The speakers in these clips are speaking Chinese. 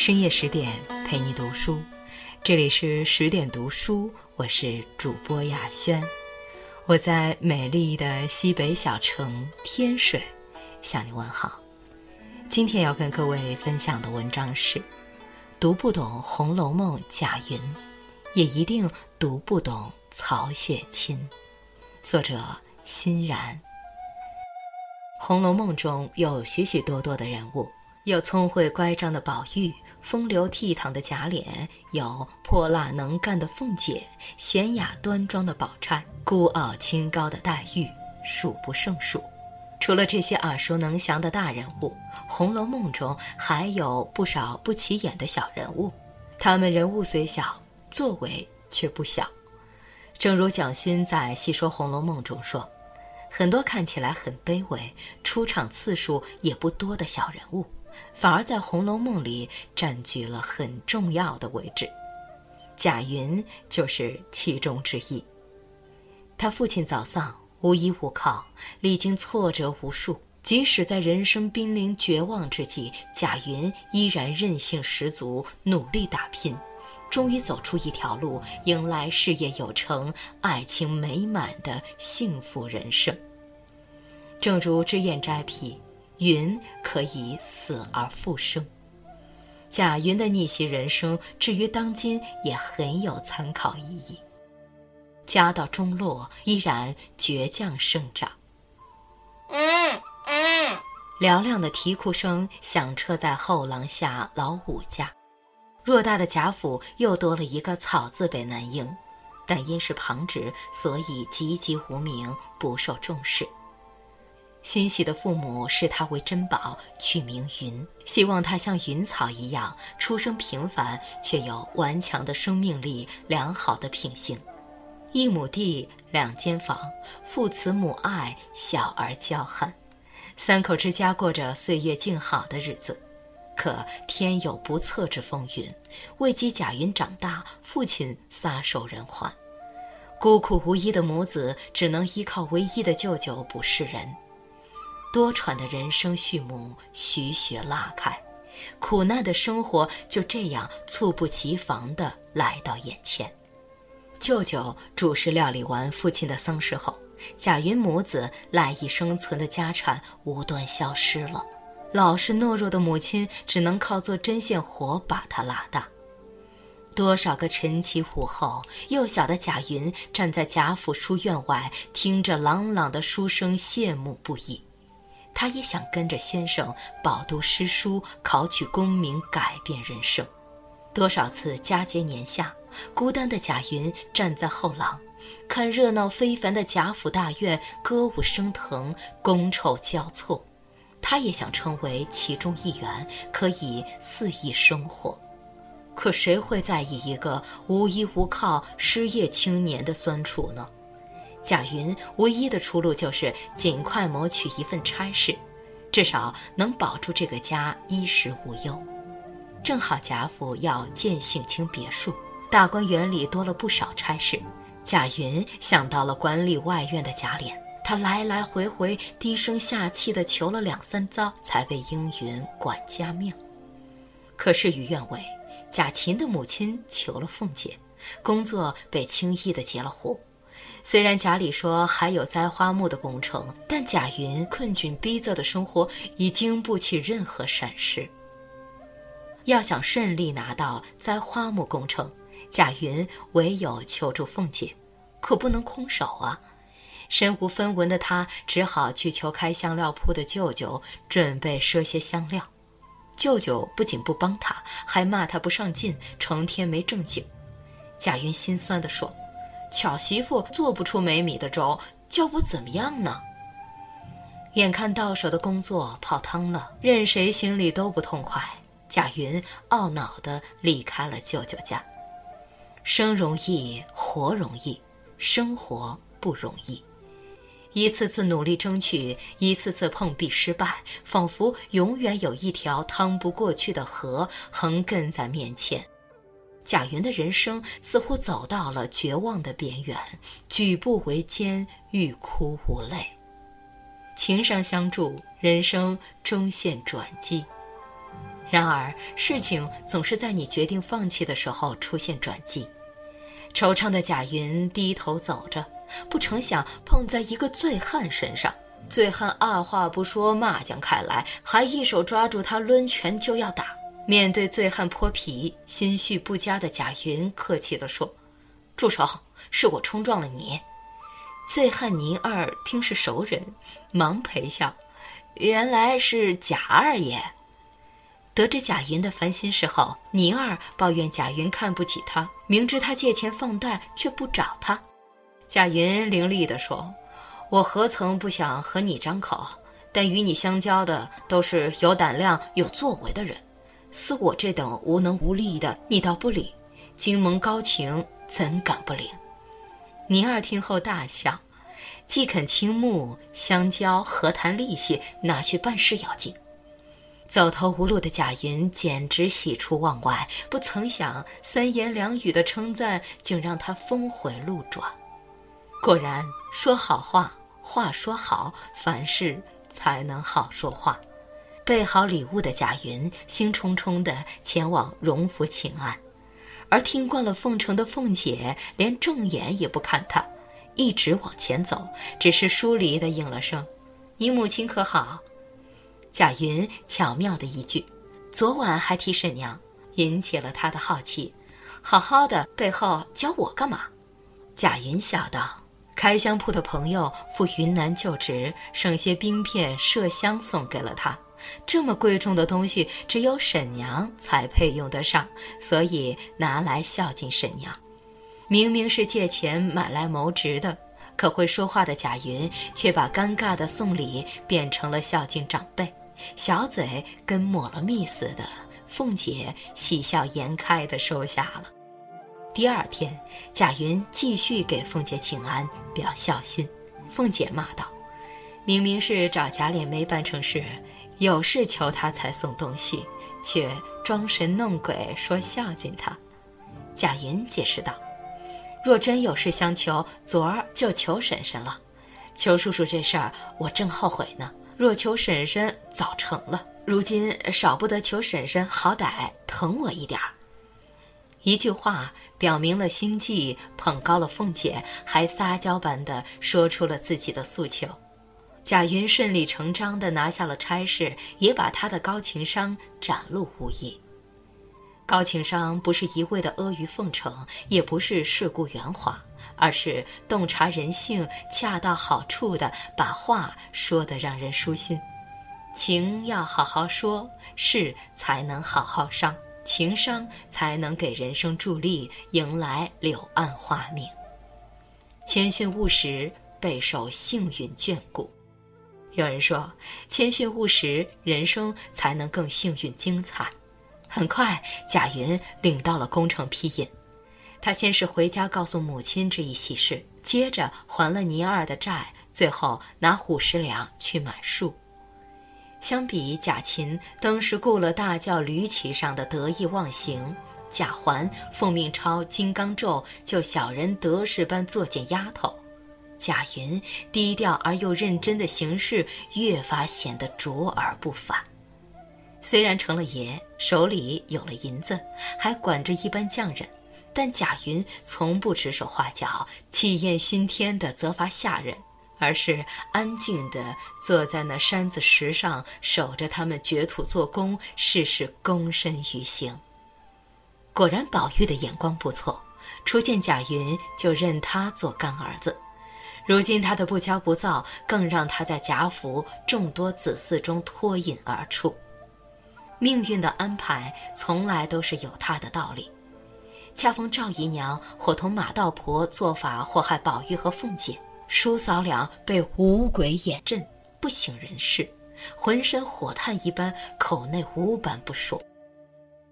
深夜十点陪你读书，这里是十点读书，我是主播雅轩，我在美丽的西北小城天水向你问好。今天要跟各位分享的文章是：读不懂《红楼梦》贾云，也一定读不懂曹雪芹。作者欣然。《红楼梦》中有许许多多的人物。有聪慧乖张的宝玉，风流倜傥的贾琏，有泼辣能干的凤姐，娴雅端庄的宝钗，孤傲清高的黛玉，数不胜数。除了这些耳熟能详的大人物，《红楼梦》中还有不少不起眼的小人物，他们人物虽小，作为却不小。正如蒋勋在细说《红楼梦》中说，很多看起来很卑微、出场次数也不多的小人物。反而在《红楼梦》里占据了很重要的位置，贾云就是其中之一。他父亲早丧，无依无靠，历经挫折无数，即使在人生濒临绝望之际，贾云依然韧性十足，努力打拼，终于走出一条路，迎来事业有成、爱情美满的幸福人生。正如脂砚斋批。云可以死而复生，贾云的逆袭人生，至于当今也很有参考意义。家道中落，依然倔强生长。嗯嗯，嘹亮的啼哭声响彻在后廊下老五家，偌大的贾府又多了一个草字辈男婴，但因是旁支，所以籍籍无名，不受重视。欣喜的父母视他为珍宝，取名云，希望他像云草一样出生平凡，却有顽强的生命力、良好的品性。一亩地，两间房，父慈母爱，小儿娇憨，三口之家过着岁月静好的日子。可天有不测之风云，未及贾云长大，父亲撒手人寰，孤苦无依的母子只能依靠唯一的舅舅卜世人。多舛的人生序幕徐徐拉开，苦难的生活就这样猝不及防地来到眼前。舅舅主事料理完父亲的丧事后，贾云母子赖以生存的家产无端消失了，老实懦弱的母亲只能靠做针线活把他拉大。多少个晨起午后，幼小的贾云站在贾府书院外，听着朗朗的书声，羡慕不已。他也想跟着先生饱读诗书，考取功名，改变人生。多少次佳节年下，孤单的贾云站在后廊，看热闹非凡的贾府大院，歌舞升腾，觥筹交错。他也想成为其中一员，可以肆意生活。可谁会在意一个无依无靠、失业青年的酸楚呢？贾云唯一的出路就是尽快谋取一份差事，至少能保住这个家衣食无忧。正好贾府要建省清别墅，大观园里多了不少差事。贾云想到了管理外院的贾琏，他来来回回低声下气地求了两三遭，才被应允管家命。可事与愿违，贾琴的母亲求了凤姐，工作被轻易地截了胡。虽然贾里说还有栽花木的工程，但贾云困窘逼仄的生活已经不起任何闪失。要想顺利拿到栽花木工程，贾云唯有求助凤姐，可不能空手啊！身无分文的他只好去求开香料铺的舅舅准备赊些香料。舅舅不仅不帮他，还骂他不上进，成天没正经。贾云心酸地说。巧媳妇做不出没米的粥，叫我怎么样呢？眼看到手的工作泡汤了，任谁心里都不痛快。贾云懊恼地离开了舅舅家。生容易，活容易，生活不容易。一次次努力争取，一次次碰壁失败，仿佛永远有一条趟不过去的河横亘在面前。贾云的人生似乎走到了绝望的边缘，举步维艰，欲哭无泪。情伤相助，人生终现转机。然而，事情总是在你决定放弃的时候出现转机。惆怅的贾云低头走着，不成想碰在一个醉汉身上。醉汉二话不说，骂将开来，还一手抓住他抡拳就要打。面对醉汉泼皮、心绪不佳的贾云，客气地说：“住手，是我冲撞了你。”醉汉倪二听是熟人，忙陪笑：“原来是贾二爷。”得知贾云的烦心事后，倪二抱怨贾云看不起他，明知他借钱放贷却不找他。贾云凌厉地说：“我何曾不想和你张口？但与你相交的都是有胆量、有作为的人，似我这等无能无力的，你倒不理。金蒙高情，怎敢不领？”倪二听后大笑：“既肯倾慕相交，何谈利息？拿去办事要紧。”走投无路的贾云简直喜出望外，不曾想三言两语的称赞竟让他峰回路转。果然，说好话，话说好，凡事才能好说话。备好礼物的贾云兴冲冲地前往荣府请安，而听惯了奉承的凤姐连正眼也不看他，一直往前走，只是疏离地应了声：“你母亲可好？”贾云巧妙的一句：“昨晚还提婶娘”，引起了他的好奇。好好的背后教我干嘛？贾云笑道：“开香铺的朋友赴云南就职，剩些冰片、麝香送给了他。这么贵重的东西，只有婶娘才配用得上，所以拿来孝敬婶娘。明明是借钱买来谋职的，可会说话的贾云却把尴尬的送礼变成了孝敬长辈。”小嘴跟抹了蜜似的，凤姐喜笑颜开地收下了。第二天，贾云继续给凤姐请安，表孝心。凤姐骂道：“明明是找贾琏没办成事，有事求他才送东西，却装神弄鬼说孝敬他。”贾云解释道：“若真有事相求，昨儿就求婶婶了。求叔叔这事儿，我正后悔呢。”若求婶婶早成了，如今少不得求婶婶好歹疼我一点儿。一句话表明了心计，捧高了凤姐，还撒娇般的说出了自己的诉求。贾云顺理成章的拿下了差事，也把他的高情商展露无遗。高情商不是一味的阿谀奉承，也不是世故圆滑。而是洞察人性，恰到好处的把话说得让人舒心。情要好好说，事才能好好商，情商才能给人生助力，迎来柳暗花明。谦逊务实，备受幸运眷顾。有人说，谦逊务实，人生才能更幸运精彩。很快，贾云领到了工程批印。他先是回家告诉母亲这一喜事，接着还了倪二的债，最后拿五十两去买树。相比贾琴当时雇了大轿驴骑上的得意忘形，贾环奉命抄金刚咒，就小人得势般作践丫头，贾云低调而又认真的行事，越发显得卓尔不凡。虽然成了爷，手里有了银子，还管着一班匠人。但贾云从不指手画脚、气焰熏天地责罚下人，而是安静地坐在那山子石上，守着他们掘土做工，事事躬身于行。果然，宝玉的眼光不错，初见贾云就认他做干儿子。如今他的不骄不躁，更让他在贾府众多子嗣中脱颖而出。命运的安排从来都是有他的道理。恰逢赵姨娘伙同马道婆做法祸害宝玉和凤姐，叔嫂俩被五鬼眼阵，不省人事，浑身火炭一般，口内无般不说。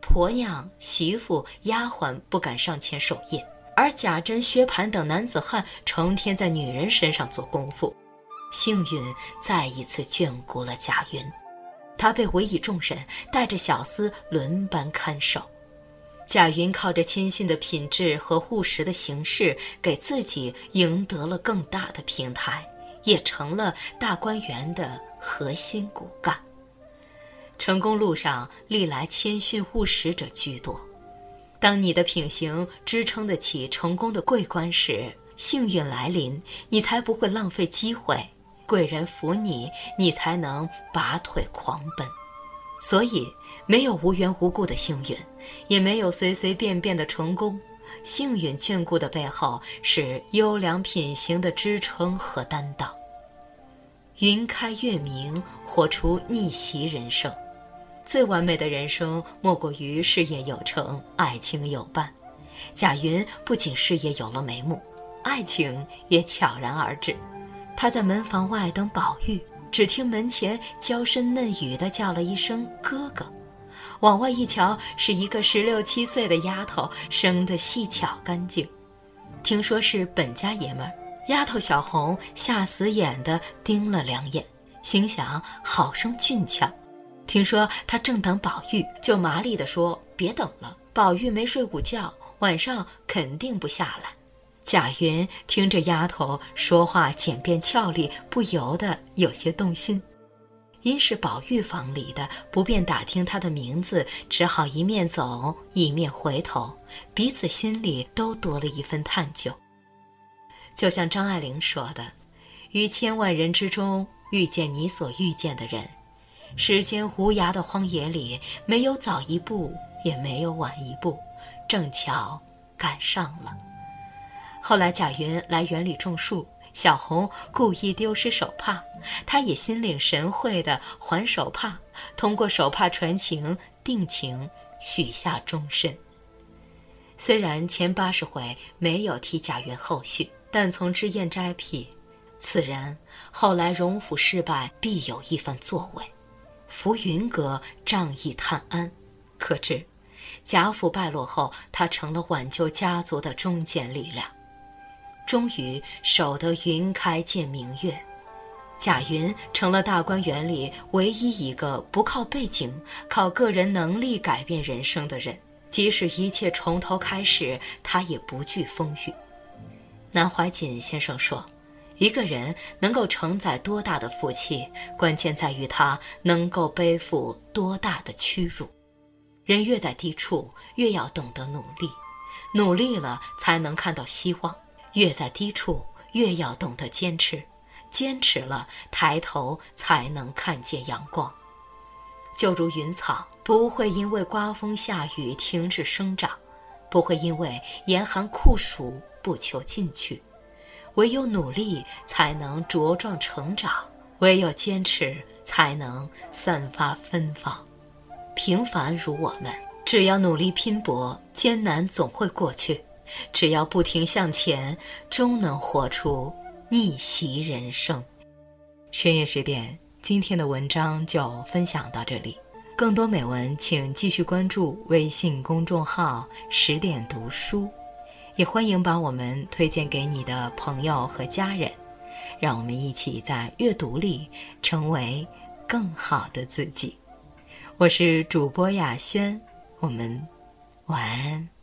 婆娘、媳妇、丫鬟不敢上前守夜，而贾珍、薛蟠等男子汉成天在女人身上做功夫。幸运再一次眷顾了贾云，他被委以重任，带着小厮轮班看守。贾云靠着谦逊的品质和务实的行事，给自己赢得了更大的平台，也成了大观园的核心骨干。成功路上历来谦逊务实者居多。当你的品行支撑得起成功的桂冠时，幸运来临，你才不会浪费机会；贵人扶你，你才能拔腿狂奔。所以，没有无缘无故的幸运，也没有随随便便的成功。幸运眷顾的背后，是优良品行的支撑和担当。云开月明，活出逆袭人生。最完美的人生，莫过于事业有成，爱情有伴。贾云不仅事业有了眉目，爱情也悄然而至。他在门房外等宝玉，只听门前娇声嫩语的叫了一声“哥哥”。往外一瞧，是一个十六七岁的丫头，生得细巧干净。听说是本家爷们儿，丫头小红吓死眼的盯了两眼，心想：好生俊俏。听说他正等宝玉，就麻利地说：“别等了，宝玉没睡午觉，晚上肯定不下来。”贾云听着丫头说话简便俏丽，不由得有些动心。因是宝玉房里的，不便打听他的名字，只好一面走一面回头，彼此心里都多了一份探究。就像张爱玲说的：“于千万人之中遇见你所遇见的人。”时间无涯的荒野里，没有早一步，也没有晚一步，正巧赶上了。后来贾云来园里种树，小红故意丢失手帕，他也心领神会的还手帕，通过手帕传情定情，许下终身。虽然前八十回没有提贾云后续，但从脂砚斋辟，此人后来荣府失败，必有一番作为。浮云阁仗义探安，可知贾府败落后，他成了挽救家族的中坚力量，终于守得云开见明月。贾云成了大观园里唯一一个不靠背景、靠个人能力改变人生的人。即使一切从头开始，他也不惧风雨。南怀瑾先生说。一个人能够承载多大的福气，关键在于他能够背负多大的屈辱。人越在低处，越要懂得努力，努力了才能看到希望；越在低处，越要懂得坚持，坚持了抬头才能看见阳光。就如云草，不会因为刮风下雨停止生长，不会因为严寒酷暑不求进取。唯有努力，才能茁壮成长；唯有坚持，才能散发芬芳。平凡如我们，只要努力拼搏，艰难总会过去；只要不停向前，终能活出逆袭人生。深夜十点，今天的文章就分享到这里。更多美文，请继续关注微信公众号“十点读书”。也欢迎把我们推荐给你的朋友和家人，让我们一起在阅读里成为更好的自己。我是主播雅轩，我们晚安。